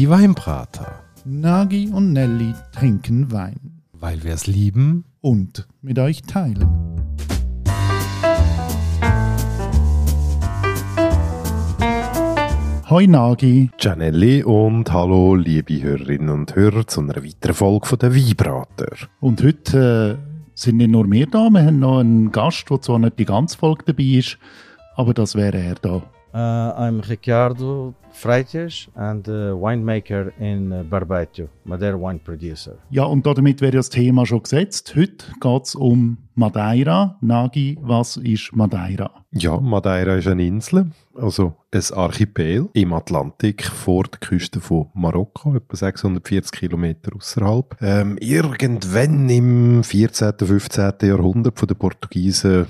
Die Weinbrater. Nagi und Nelly trinken Wein. Weil wir es lieben. Und mit euch teilen. Hoi Nagi. Gianelli und hallo liebe Hörerinnen und Hörer zu einer weiteren Folge von der Weinbrater. Und heute äh, sind nicht nur wir da, wir haben noch einen Gast, der zwar nicht die ganze Folge dabei ist, aber das wäre er da. Uh, I'm Ricardo Freitas and a winemaker in uh, Barbato, Madeira wine producer. Ja, und damit wäre das Thema schon gesetzt. Heute geht es um Madeira. Nagi, was ist Madeira? Ja, Madeira ist eine Insel, also ein Archipel im Atlantik vor der Küste von Marokko, etwa 640 Kilometer außerhalb. Ähm, irgendwann im 14., 15. Jahrhundert von den Portugiesen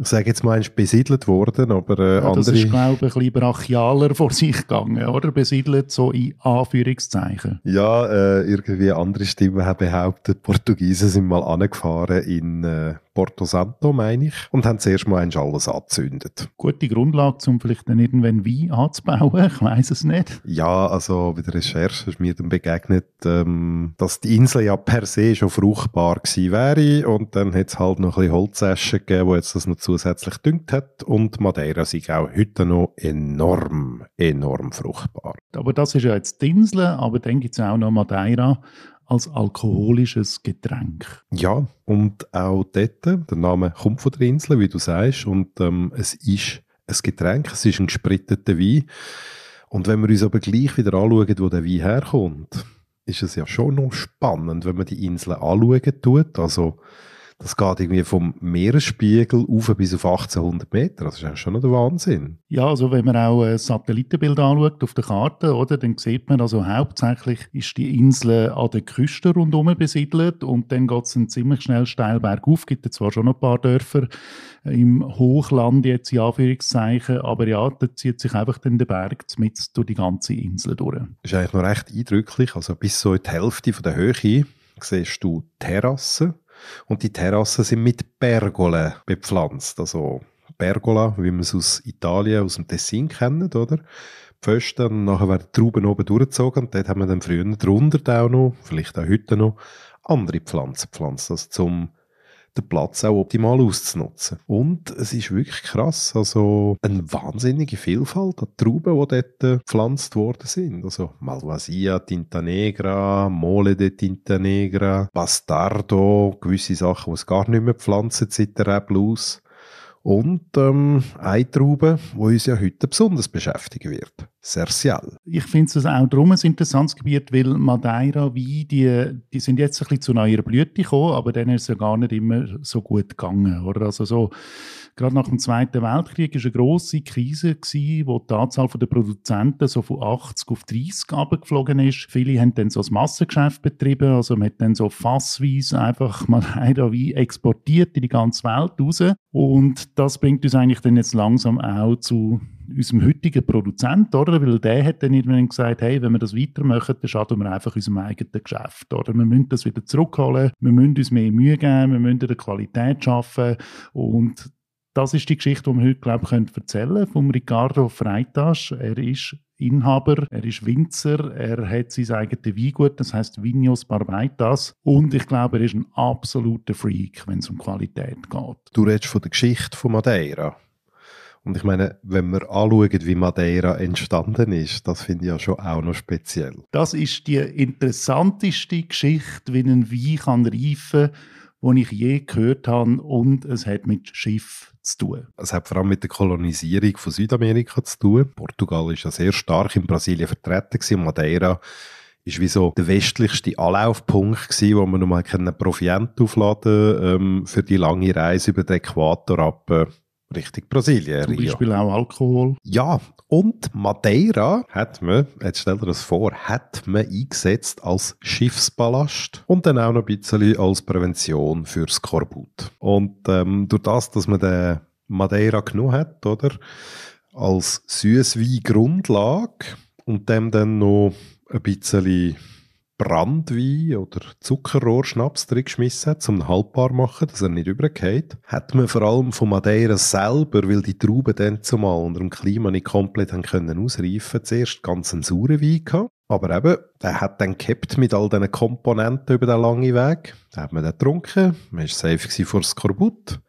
ich sage jetzt mal, ist besiedelt worden, aber äh, ja, das andere... ist, glaube ich, ein bisschen brachialer vor sich gegangen, oder? Besiedelt so in Anführungszeichen. Ja, äh, irgendwie andere Stimmen haben behauptet, Portugiesen sind mal angefahren in äh, Porto Santo, meine ich, und haben zuerst mal alles angezündet. Gute Grundlage, um vielleicht dann irgendwann Wein anzubauen, ich weiß es nicht. Ja, also bei der Recherche ist mir dann begegnet, ähm, dass die Insel ja per se schon fruchtbar gewesen wäre und dann hat es halt noch ein bisschen Holzäschen gegeben, wo jetzt das noch zusätzlich düngt hat und Madeira ist auch heute noch enorm, enorm fruchtbar. Aber das ist ja jetzt die Insel, aber dann gibt es auch noch Madeira als alkoholisches Getränk. Ja, und auch dort, der Name kommt von der Insel, wie du sagst, und ähm, es ist ein Getränk, es ist ein gespritteter Wein. Und wenn wir uns aber gleich wieder anschauen, wo der Wein herkommt, ist es ja schon noch spannend, wenn man die Insel anschauen tut. Also das geht irgendwie vom Meeresspiegel auf bis auf 1800 Meter. Das ist ja schon noch der Wahnsinn. Ja, also wenn man auch ein Satellitenbild anschaut auf der Karte, oder, dann sieht man also hauptsächlich ist die Insel an der Küste rundherum besiedelt und dann geht es ziemlich schnell steil bergauf. Gibt es zwar schon ein paar Dörfer im Hochland jetzt in Anführungszeichen, aber ja, da zieht sich einfach dann der Berg mit durch die ganze Insel durch. Das ist eigentlich noch recht eindrücklich. Also bis so in die Hälfte von der Höhe siehst du Terrassen und die Terrassen sind mit Pergolen bepflanzt. Also Pergola, wie man es aus Italien, aus dem Tessin kennt, oder? Pfosten, und nachher werden die Trauben oben durchgezogen und dort haben wir dann früher drunter auch noch, vielleicht auch heute noch, andere Pflanzen gepflanzt, also zum den Platz auch optimal auszunutzen. Und es ist wirklich krass, also eine wahnsinnige Vielfalt an Trauben, die dort gepflanzt worden sind. Also Malvasia, Tinta Negra, Mole de Tinta Negra, Bastardo, gewisse Sachen, die es gar nicht mehr pflanzen seit der Reblaus. Und ähm, eine Traube, die uns ja heute besonders beschäftigen wird. Sercial. Ich finde es auch darum ein interessantes Gebiet, weil Madeira, wie die, die sind jetzt ein bisschen zu neuer Blüte gekommen, aber dann ist es ja gar nicht immer so gut gegangen. Oder? Also so, gerade nach dem Zweiten Weltkrieg war eine grosse Krise, gewesen, wo die Anzahl der Produzenten so von 80 auf 30 abgeflogen ist. Viele haben dann so das Massengeschäft betrieben, also man hat dann so fassweise einfach Madeira wie exportiert in die ganze Welt raus. Und das bringt uns eigentlich dann jetzt langsam auch zu unserem heutigen Produzent, oder? Weil der hat dann irgendwann gesagt, hey, wenn wir das weitermachen, dann schaden wir einfach unserem eigenen Geschäft, oder? Wir müssen das wieder zurückholen, wir müssen uns mehr Mühe geben, wir müssen die Qualität schaffen und das ist die Geschichte, die wir heute, glaube ich, erzählen können, von Ricardo Freitas. Er ist Inhaber, er ist Winzer, er hat sein eigenes Weingut, das heißt Vinos Barbaitas. Und ich glaube, er ist ein absoluter Freak, wenn es um Qualität geht. Du redest von der Geschichte von Madeira. Und ich meine, wenn wir anschauen, wie Madeira entstanden ist, das finde ich ja schon auch noch speziell. Das ist die interessanteste Geschichte, wie ein Wein kann reifen kann, die ich je gehört habe. Und es hat mit Schiff zu tun. Es hat vor allem mit der Kolonisierung von Südamerika zu tun. Portugal ist ja sehr stark in Brasilien vertreten gewesen. Madeira ist wie so der westlichste Anlaufpunkt gewesen, wo man nochmal Proviant aufladen ähm, für die lange Reise über den Äquator ab äh, Richtung Brasilien. Zum Beispiel auch Alkohol. Ja, und Madeira hat man, jetzt stell dir das vor, hat man eingesetzt als Schiffsballast und dann auch noch ein bisschen als Prävention für Skorbut. Und ähm, durch das, dass man den Madeira genommen hat, oder, als Süßwein-Grundlage und dem dann noch ein bisschen Brandwein oder Zuckerrohrschnaps drin geschmissen hat, um ihn haltbar machen, dass er nicht übergeht, hat man vor allem von Madeira selber, weil die Trauben dann zumal unter dem Klima nicht komplett haben können ausreifen, zuerst ganz einen sauren Wein gehabt. Aber eben, der hat dann gehabt mit all diesen Komponenten über den langen Weg. Da hat man dann getrunken, man war safe vor Skorbut,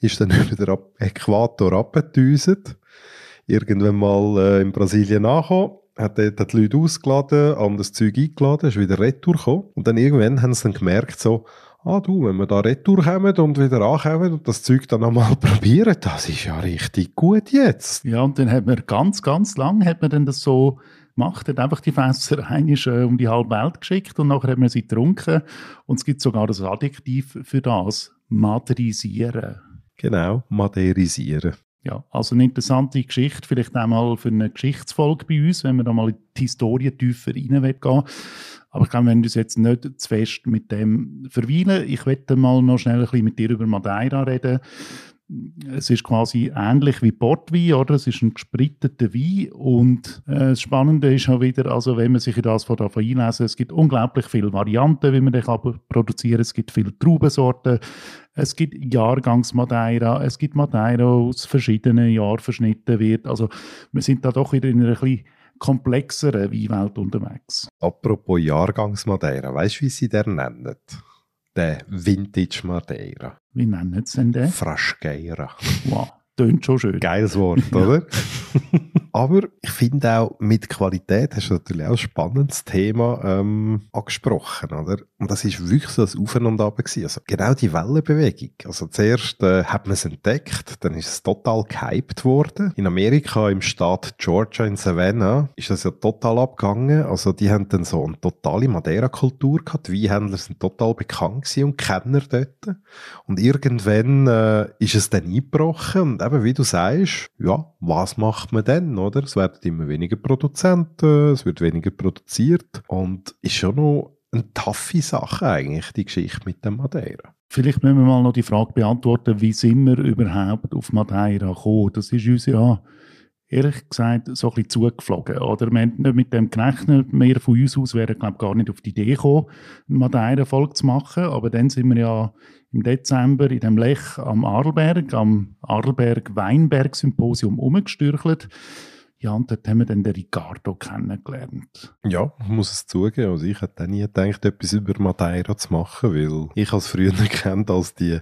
ist dann über den Äquator abgedüset, irgendwann mal äh, in Brasilien angekommen, hat dort die Leute ausgeladen, anderes Zeug eingeladen, ist wieder retour gekommen. Und dann irgendwann haben sie dann gemerkt, so, ah du, wenn wir da retour kommen und wieder ankommen und das Zeug dann nochmal probieren, das ist ja richtig gut jetzt. Ja, und dann hat man ganz, ganz lang hat man dann das so gemacht, hat einfach die Fässer einisch äh, um die halbe Welt geschickt und nachher hat man sie getrunken und es gibt sogar das Adjektiv für das, maderisieren. Genau, maderisieren. Ja, also eine interessante Geschichte, vielleicht einmal für eine Geschichtsfolge bei uns, wenn wir da mal in die Historie tiefer reingehen Aber ich glaube, wir uns jetzt nicht zu fest mit dem verweilen, ich werde mal noch schnell ein bisschen mit dir über Madeira reden es ist quasi ähnlich wie Portwein, oder? Es ist ein gespritteter Wein und äh, das Spannende ist auch wieder, also wenn man sich in das von einlesen es gibt unglaublich viele Varianten, wie man den kann produzieren Es gibt viele Traubensorten, es gibt Jahrgangsmadeira, es gibt Madeira aus verschiedenen Jahren verschnitten wird. Also wir sind da doch wieder in einer ein komplexeren Weinwelt unterwegs. Apropos Jahrgangsmadeira, weißt du, wie sie den nennen? Den Vintage Madeira. Wie nennen sie denn den? Frasqueira. Wow, tönt schon schön. Geiles Wort, oder? Aber ich finde auch, mit Qualität hast du natürlich auch ein spannendes Thema ähm, angesprochen, oder? Und das ist wirklich so ein Auf und Ab gewesen. Also genau die Wellenbewegung. Also zuerst äh, hat man es entdeckt, dann ist es total gehypt worden. In Amerika, im Staat Georgia in Savannah, ist das ja total abgegangen. Also die haben dann so eine totale Madeira-Kultur gehabt. Die Weinhändler sind total bekannt gewesen und Kenner dort. Und irgendwann äh, ist es dann eingebrochen und eben, wie du sagst, ja, was macht man denn? oder? Es werden immer weniger Produzenten, es wird weniger produziert und ist schon noch eine taffe Sache eigentlich, die Geschichte mit dem Madeira. Vielleicht müssen wir mal noch die Frage beantworten, wie sind wir überhaupt auf Madeira gekommen? Das ist uns ja ehrlich gesagt so ein bisschen zugeflogen. Oder wir haben nicht mit dem gerechnet. Mehr von uns aus wären, glaube gar nicht auf die Idee gekommen, eine Madeira-Folge zu machen. Aber dann sind wir ja im Dezember in dem Lech am Arlberg, am Arlberg-Weinberg-Symposium umgestürchelt. Ja, und dort haben wir dann den Ricardo kennengelernt. Ja, ich muss es zugeben. Also ich hätte nie gedacht, etwas über Madeira zu machen, weil ich als früher kennt als die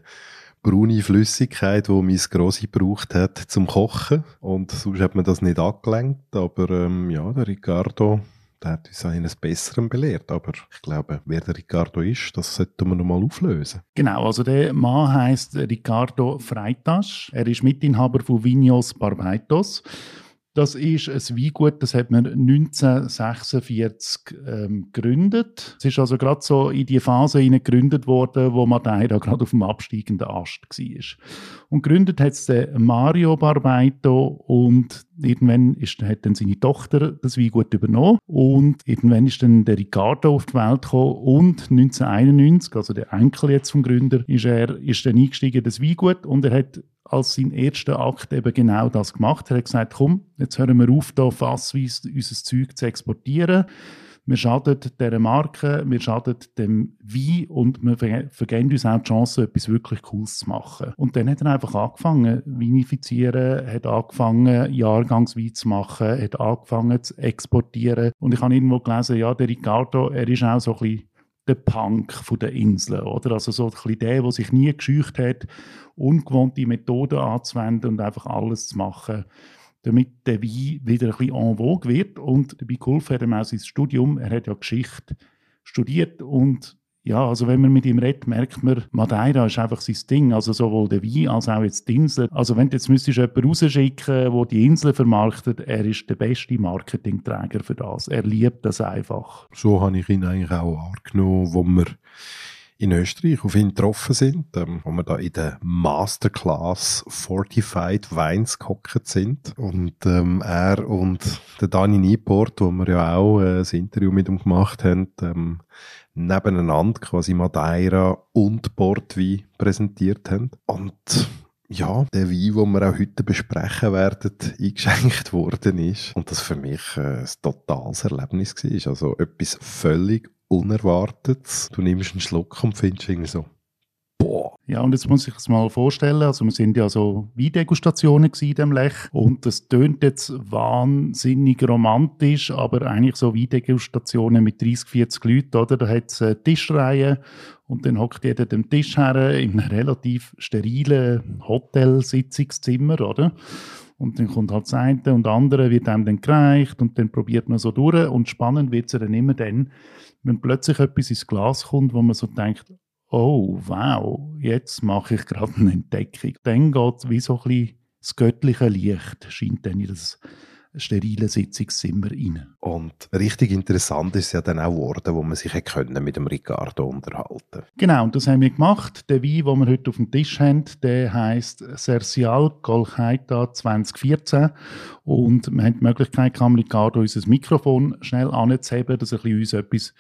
braune Flüssigkeit, die mein Grossi gebraucht hat zum Kochen. Und sonst hat man das nicht angelenkt. Aber ähm, ja, der Ricardo, der hat uns eines Besseren belehrt. Aber ich glaube, wer der Ricardo ist, das sollten wir noch mal auflösen. Genau, also der Mann heißt Ricardo Freitas. Er ist Mitinhaber von Vinos Barbaitos. Das ist ein Weingut, das hat man 1946 ähm, gegründet. Es ist also gerade so in die Phase gegründet worden, wo Madeira gerade auf dem absteigenden Ast war. Und gegründet hat es Mario Barbaito und irgendwann ist, hat dann seine Tochter das Weingut übernommen und irgendwann ist dann der Ricardo auf die Welt gekommen und 1991, also der Enkel jetzt vom Gründer, ist er ist dann eingestiegen in das Weingut und er hat als sein erster Akt eben genau das gemacht. Er hat gesagt, komm, jetzt hören wir auf, da fassweise unser Zeug zu exportieren. Wir schaden dieser Marke, wir schaden dem Wein und wir vergeben uns auch die Chance, etwas wirklich Cooles zu machen. Und dann hat er einfach angefangen, Vinifizieren, hat angefangen, Jahrgangswein zu machen, hat angefangen zu exportieren. Und ich habe irgendwo gelesen, ja, der Ricardo, er ist auch so ein bisschen der Punk der Insel, oder? Also so ein der, der sich nie gescheucht hat, ungewohnte Methoden anzuwenden und einfach alles zu machen, damit der Wein wieder ein bisschen en vogue wird. Und dabei geholfen hat ihm auch sein Studium. Er hat ja Geschichte studiert und ja, also wenn man mit ihm redet, merkt man, Madeira ist einfach sein Ding, also sowohl der Wein als auch jetzt die Insel. Also wenn du jetzt müsstest jemanden rausschicken, der die Insel vermarktet, er ist der beste Marketingträger für das. Er liebt das einfach. So habe ich ihn eigentlich auch wahrgenommen, wo wir in Österreich auf ihn getroffen sind, ähm, wo wir da in der Masterclass Fortified Wines gehockt sind und ähm, er und der Dani Nieport, wo wir ja auch äh, ein Interview mit ihm gemacht haben, ähm, nebeneinander quasi Madeira und Portwein präsentiert haben. Und ja, der Wein, den wir auch heute besprechen werden, eingeschenkt worden ist. Und das für mich äh, ein totales Erlebnis war. Also etwas völlig Unerwartetes. Du nimmst einen Schluck und findest irgendwie so, Boah. Ja, und jetzt muss ich es mal vorstellen, also wir sind ja so Weindegustationen in dem Lech und das tönt jetzt wahnsinnig romantisch, aber eigentlich so Weindegustationen mit 30, 40 Leuten, oder? Da hat es eine Tischreihe und dann hockt jeder dem Tisch her in einem relativ sterilen Hotelsitzungszimmer, oder? Und dann kommt halt das eine und andere, wird einem dann gereicht und dann probiert man so durch und spannend wird es dann immer dann, wenn plötzlich etwas ins Glas kommt, wo man so denkt, oh, wow, jetzt mache ich gerade eine Entdeckung. Dann geht wie so ein bisschen das göttliche Licht, scheint dann in das sterile Sitzungszimmer rein. Und richtig interessant ist ja dann auch geworden, wo man sich können mit dem Ricardo unterhalten Genau, und das haben wir gemacht. Der Wein, den wir heute auf dem Tisch haben, der heisst Sercial Colcheita 2014 und wir haben die Möglichkeit, am Ricardo unser Mikrofon schnell anzuheben, dass er uns etwas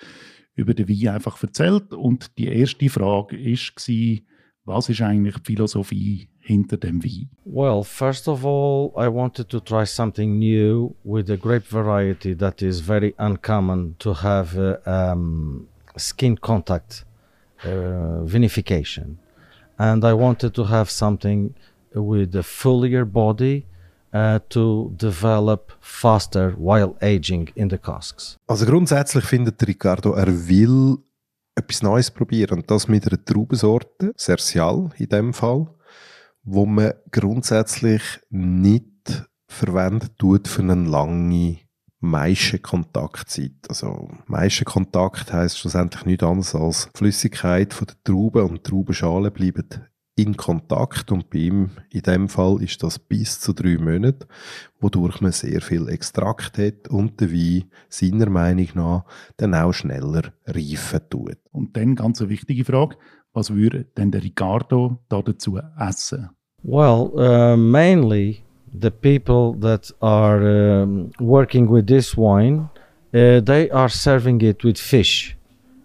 über den Wein einfach erzählt. Und die erste Frage war, was ist eigentlich die Philosophie hinter dem Wein? Well, first of all, I wanted to try something new with a grape variety that is very uncommon to have uh, um, skin contact uh, vinification. And I wanted to have something with a fuller body uh, to develop faster while aging in the casks. Also grundsätzlich findet Ricardo, er will etwas Neues probieren und das mit einer Traubensorte, Sercial in dem Fall, wo man grundsätzlich nicht verwendet tut für eine lange Maischenkontaktzeit. Also Maischenkontakt heißt schlussendlich nichts anderes als Flüssigkeit von der Traube und die bleiben in Kontakt und bei ihm in dem Fall ist das bis zu drei Monate, wodurch man sehr viel Extrakt hat und der Wein seiner Meinung nach dann auch schneller reifen tut. Und dann ganz eine wichtige Frage, was würde denn der Ricardo da dazu essen? Well, uh, mainly the people that are um, working with this wine, uh, they are serving it with fish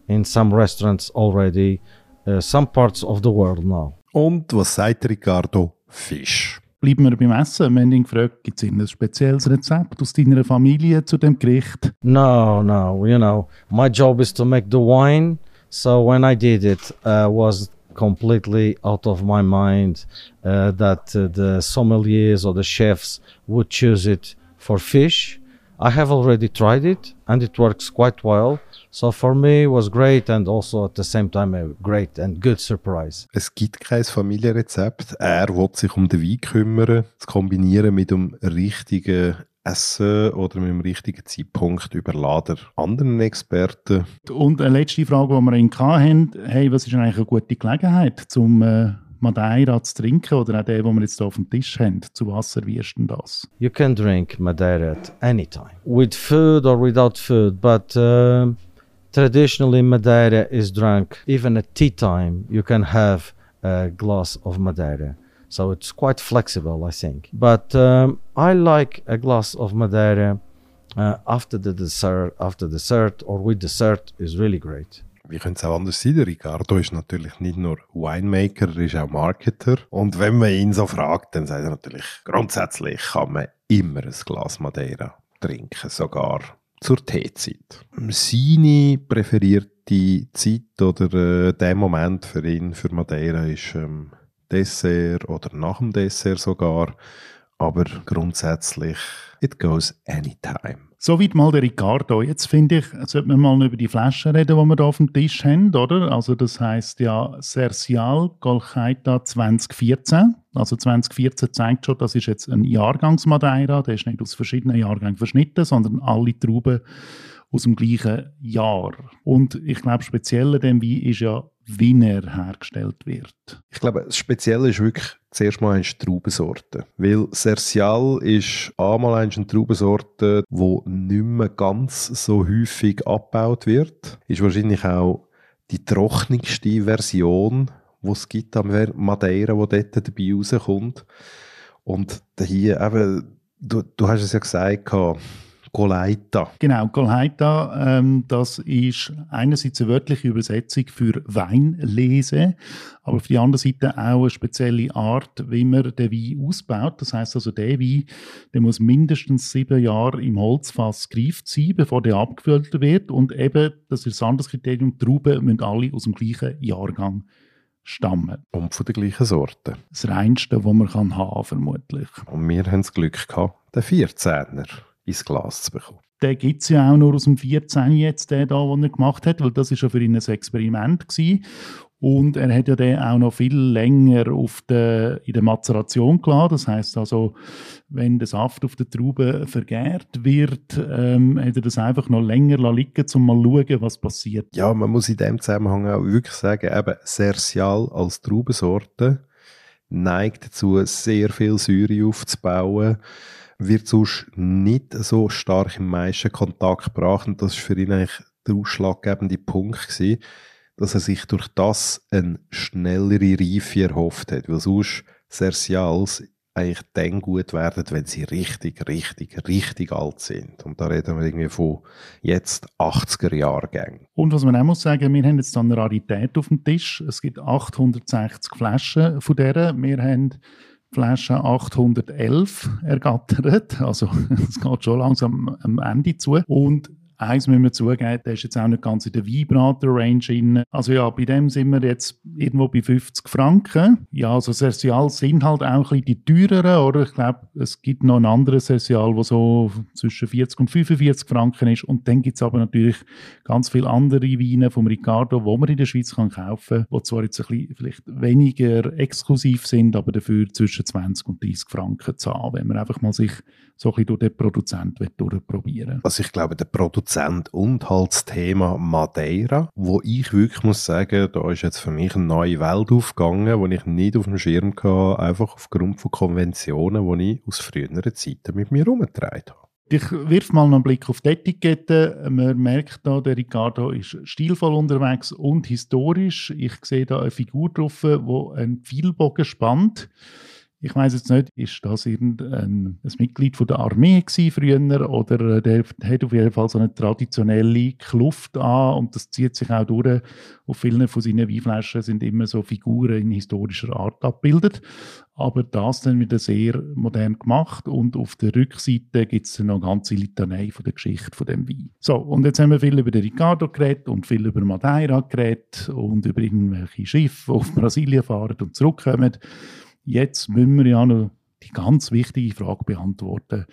in some restaurants already, uh, some parts of the world now. Und was sagt Ricardo? Fisch. Bleiben wir beim Essen. Wir haben ihn gefragt, gibt es ein spezielles Rezept aus deiner Familie zu dem Gericht? No, no, you know, my job is to make the wine. So when I did it, uh, was completely out of my mind uh, that uh, the sommeliers or the chefs would choose it for fish. I have already tried it and it works quite well. So for me it was great and also at the same time a great and good surprise. Es gibt kein Familienrezept. Er will sich um den Wein kümmern, zu kombinieren mit dem richtigen Essen oder mit dem richtigen Zeitpunkt überladen anderen Experten. Und eine letzte Frage, die wir ihn hatten, hey, was ist eigentlich eine gute Gelegenheit, zum äh, Madeira zu trinken oder auch der, den wir jetzt hier auf dem Tisch haben? Zu was servierst du das? You can drink Madeira at any time, with food or without food, but uh, traditionally Madeira is drunk even at tea time. You can have a glass of Madeira. So it's quite flexible, I think. But um, I like a glass of Madeira uh, after the dessert, after dessert or with dessert is really great. Wie könnte es auch anders sein? Der Ricardo ist natürlich nicht nur Winemaker, er ist auch Marketer. Und wenn man ihn so fragt, dann sagt er natürlich, grundsätzlich kann man immer ein Glas Madeira trinken, sogar zur Teezeit. Seine präferierte Zeit oder äh, der Moment für ihn, für Madeira, ist ähm, Dessert oder nach dem Dessert sogar. Aber grundsätzlich, it goes anytime. Soweit mal der Ricardo. Jetzt finde ich, sollte man mal über die Flaschen reden, die wir hier auf dem Tisch haben, oder? Also das heißt ja Sercial Golchaita 2014. Also 2014 zeigt schon, das ist jetzt ein Jahrgangsmadeira. Der ist nicht aus verschiedenen Jahrgängen verschnitten, sondern alle Trauben aus dem gleichen Jahr. Und ich glaube, speziell an dem Wein ist ja, wie er hergestellt wird. Ich glaube, das Spezielle ist wirklich zuerst mal eine Traubensorte. Weil Sercial ist einmal eine Traubensorte, die nicht mehr ganz so häufig abgebaut wird. Ist wahrscheinlich auch die trockenste Version, die es gibt am Madeira, die dort dabei rauskommt. Und hier eben, du, du hast es ja gesagt, Golhaita. Genau, Golhaita, ähm, das ist einerseits eine wörtliche Übersetzung für Weinlese, aber auf der anderen Seite auch eine spezielle Art, wie man den Wein ausbaut. Das heißt also, der Wein, der muss mindestens sieben Jahre im Holzfass gereift sein, bevor der abgefüllt wird. Und eben, das ist das andere Kriterium, die Trauben müssen alle aus dem gleichen Jahrgang stammen. Und von der gleichen Sorte. Das reinste, das man kann haben vermutlich. Und wir haben das Glück gehabt, den 14er ins Glas zu bekommen. Den gibt es ja auch nur aus dem 14 jetzt, den da, den er gemacht hat, weil das ist ja für ihn ein Experiment gewesen. Und er hat ja den auch noch viel länger auf der, in der Mazeration gelassen. Das heißt also, wenn der Saft auf der Traube vergärt wird, ähm, hat er das einfach noch länger liegen um mal zu schauen, was passiert. Ja, man muss in dem Zusammenhang auch wirklich sagen, eben Sersial als Traubensorte neigt dazu, sehr viel Säure aufzubauen wird sonst nicht so stark im meisten Kontakt gebracht und das ist für ihn eigentlich der ausschlaggebende Punkt gewesen, dass er sich durch das eine schnellere Reife erhofft hat, weil sonst Sersials eigentlich dann gut werden, wenn sie richtig, richtig, richtig alt sind. Und da reden wir irgendwie von jetzt 80er Jahrgängen. Und was man auch muss sagen, wir haben jetzt eine Rarität auf dem Tisch. Es gibt 860 Flaschen von deren. Wir haben Flasche 811 ergattert. Also es geht schon langsam am Ende zu. Und Eins müssen wir zugeben, der ist jetzt auch nicht ganz in der Vibrator-Range. Also ja, bei dem sind wir jetzt irgendwo bei 50 Franken. Ja, also Sersial sind halt auch ein bisschen die teureren, oder? Ich glaube, es gibt noch einen anderen Sersial, der so zwischen 40 und 45 Franken ist. Und dann gibt es aber natürlich ganz viele andere Weine vom Ricardo, die man in der Schweiz kann kaufen kann, die zwar jetzt ein bisschen vielleicht weniger exklusiv sind, aber dafür zwischen 20 und 30 Franken zahlen, wenn man einfach mal sich so ein bisschen durch den Produzenten durchprobieren Also ich glaube, der Produzent und halt das Thema Madeira, wo ich wirklich muss sagen, da ist jetzt für mich eine neue Welt aufgegangen, wo ich nicht auf dem Schirm hatte, einfach aufgrund von Konventionen, die ich aus früheren Zeiten mit mir herumgetragen habe. Ich wirf mal noch einen Blick auf die Etikette. Man merkt da, der Ricardo ist stilvoll unterwegs und historisch. Ich sehe da eine Figur drauf, die einen Pfeilbogen spannt. Ich weiß jetzt nicht, ist das irgendein ein Mitglied von der Armee früher oder der hat auf jeden Fall so eine traditionelle Kluft an und das zieht sich auch durch. Auf vielen von seinen Weinflaschen sind immer so Figuren in historischer Art abgebildet, aber das dann wieder sehr modern gemacht und auf der Rückseite gibt es noch eine ganze Litanei von der Geschichte von dem Wein. So, und jetzt haben wir viel über den Ricardo geredet und viel über Madeira geredet und über irgendwelche Schiffe, die auf Brasilien fahren und zurückkommen. Jetzt müssen wir ja noch die ganz wichtige Frage beantworten.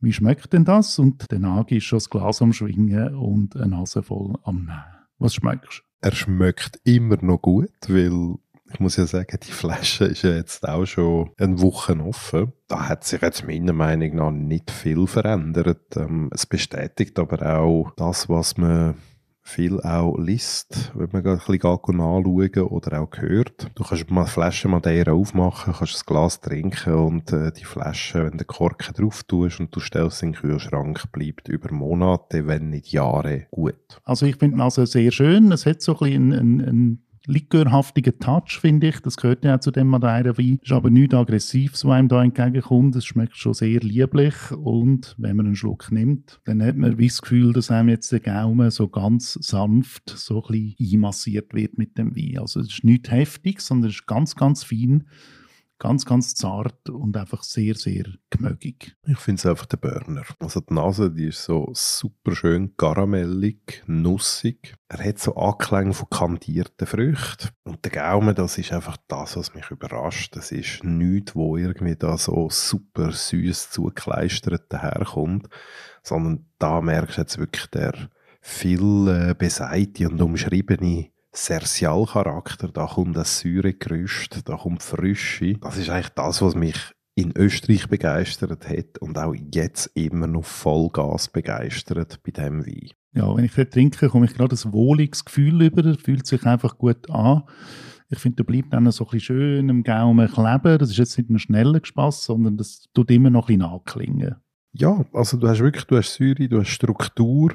Wie schmeckt denn das? Und der Nagi ist schon das Glas am Schwingen und eine Nase voll am Nehmen. Was schmeckst? Er schmeckt immer noch gut, weil ich muss ja sagen, die Flasche ist ja jetzt auch schon eine Woche offen. Da hat sich jetzt meiner Meinung nach nicht viel verändert. Ähm, es bestätigt aber auch das, was man viel auch liest, wenn man ein bisschen anschauen oder auch hört. Du kannst mal eine Flasche Madeira aufmachen, kannst das Glas trinken und äh, die Flasche, wenn du den Korken drauf tust und du stellst in den Kühlschrank, bleibt über Monate, wenn nicht Jahre gut. Also ich finde also sehr schön. Es hat so ein bisschen einen, einen likörhaftigen Touch, finde ich. Das gehört ja auch zu dem Madeira-Wein. Ist aber nicht aggressiv, so einem da entgegenkommt. Es schmeckt schon sehr lieblich und wenn man einen Schluck nimmt, dann hat man das Gefühl, dass einem jetzt der Gaumen so ganz sanft so ein bisschen einmassiert wird mit dem Wein. Also es ist nicht heftig, sondern es ist ganz, ganz fein ganz, ganz zart und einfach sehr, sehr gemögig. Ich finde es einfach der Burner. Also die Nase, die ist so super schön karamellig, nussig. Er hat so Anklänge von kandierten Früchten. Und der Gaumen, das ist einfach das, was mich überrascht. Das ist nichts, wo irgendwie da so super süß zugekleistert daherkommt, sondern da merkst du jetzt wirklich der viel äh, beseite und umschriebene Sersialcharakter, da kommt das Säuregerüst, da kommt Frische. Das ist eigentlich das, was mich in Österreich begeistert hat und auch jetzt immer noch Vollgas begeistert bei dem Wein. Ja, wenn ich den trinke, komme ich gerade ein wohliges Gefühl über. Das fühlt sich einfach gut an. Ich finde, der bleibt dann so ein bisschen schön im Gaumen kleben. Das ist jetzt nicht ein schneller Gespass, sondern das tut immer noch ein bisschen anklingen. Ja, also du hast wirklich, du hast Säure, du hast Struktur.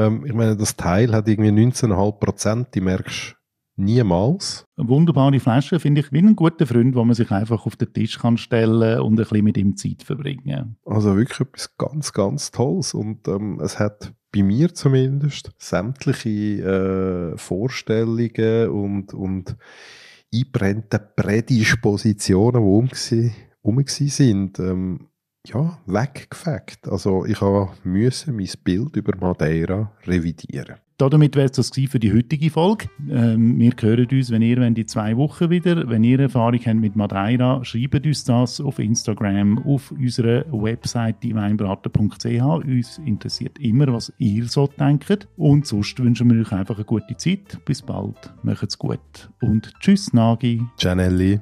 Ähm, ich meine, das Teil hat irgendwie 19,5 Prozent, die merkst du niemals. Eine wunderbare Flasche, finde ich, wie ein guter Freund, wo man sich einfach auf den Tisch kann stellen und ein bisschen mit ihm Zeit verbringen. Also wirklich etwas ganz, ganz Tolles und ähm, es hat bei mir zumindest sämtliche äh, Vorstellungen und, und einbrennte Prädispositionen, die um, um sind, ähm, ja, weggefegt. Also ich musste mein Bild über Madeira revidieren. damit wäre es das für die heutige Folge. Ähm, wir hören uns, wenn ihr wenn die zwei Wochen wieder, wenn ihr Erfahrung habt mit Madeira, schreibt uns das auf Instagram, auf unserer Webseite weinbraten.ch. Uns interessiert immer, was ihr so denkt. Und sonst wünschen wir euch einfach eine gute Zeit. Bis bald. Macht's gut. Und tschüss, Nagi. Gianelli.